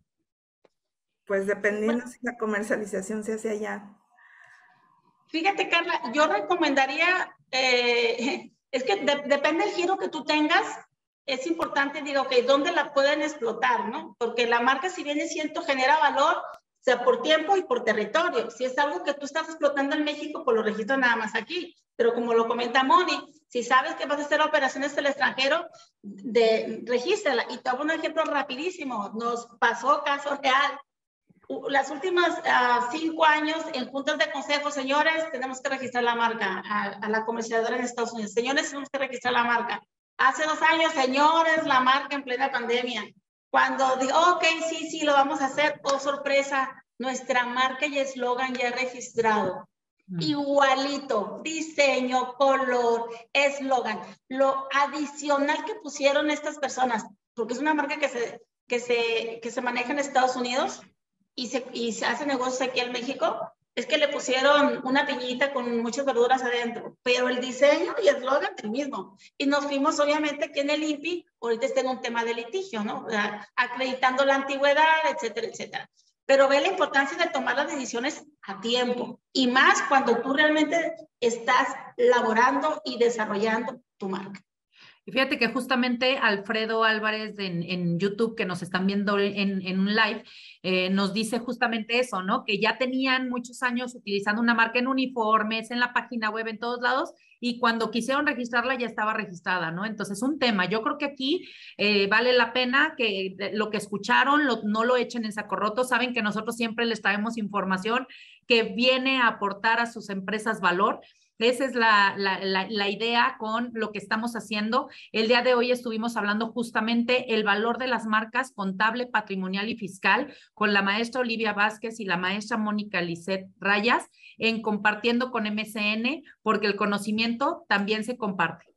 Pues dependiendo si la comercialización se hace allá. Fíjate, Carla, yo recomendaría, eh, es que de, depende del giro que tú tengas, es importante, digo, que ¿dónde la pueden explotar, no? Porque la marca, si viene siendo, genera valor, o sea, por tiempo y por territorio. Si es algo que tú estás explotando en México, pues lo registro nada más aquí. Pero como lo comenta Moni, si sabes que vas a hacer operaciones en el extranjero, de, regístrala. Y te hago un ejemplo rapidísimo. Nos pasó caso real. Las últimas uh, cinco años en juntas de consejo, señores, tenemos que registrar la marca a, a la comercializadora en Estados Unidos. Señores, tenemos que registrar la marca. Hace dos años, señores, la marca en plena pandemia cuando digo, ok, sí, sí, lo vamos a hacer, oh sorpresa, nuestra marca y eslogan ya registrado. Mm. Igualito, diseño, color, eslogan. Lo adicional que pusieron estas personas, porque es una marca que se, que se, que se maneja en Estados Unidos y se, y se hace negocios aquí en México, es que le pusieron una piñita con muchas verduras adentro, pero el diseño y el eslogan el mismo. Y nos fuimos obviamente que en el INPI, ahorita está en un tema de litigio, ¿no? Acreditando la antigüedad, etcétera, etcétera. Pero ve la importancia de tomar las decisiones a tiempo y más cuando tú realmente estás laborando y desarrollando tu marca. Fíjate que justamente Alfredo Álvarez en, YouTube, que nos están viendo en, en un live, eh, nos dice justamente eso, ¿no? Que ya tenían muchos años utilizando una marca en uniformes, en la página web, en todos lados, y cuando quisieron registrarla ya estaba registrada, ¿no? Entonces, un tema. Yo creo que aquí eh, vale la pena que lo que escucharon no lo echen en saco roto. Saben que nosotros siempre les traemos información que viene a aportar a sus empresas valor Esa es la, la, idea con lo que estamos haciendo. El día de hoy estuvimos hablando justamente el valor de las marcas contable, patrimonial y fiscal con la maestra Olivia Vázquez y la maestra Mónica Lisset Rayas en compartiendo con MCN, porque el conocimiento también se comparte.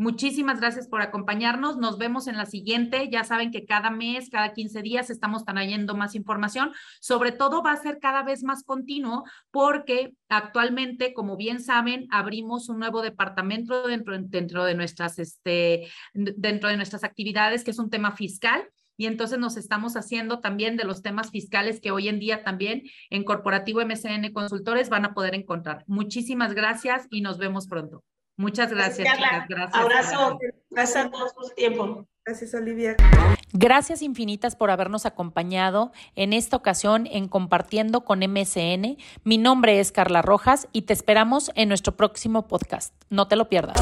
Muchísimas gracias por acompañarnos. Nos vemos en la siguiente. Ya saben que cada mes, cada 15 días estamos trayendo más información. Sobre todo va a ser cada vez más continuo porque actualmente, como bien saben, abrimos un nuevo departamento dentro, de, nuestras, este, dentro de nuestras actividades, que es un tema fiscal y entonces nos estamos haciendo también de los temas fiscales que hoy en día también en Corporativo MCN Consultores van a poder encontrar. Muchísimas gracias y nos vemos pronto. Muchas gracias, chicas. Gracias. Abrazo. Gracias a todos por su tiempo. Gracias, Olivia. Gracias infinitas por habernos acompañado en esta ocasión en Compartiendo con MSN. Mi nombre es Carla Rojas y te esperamos en nuestro próximo podcast. No te lo pierdas.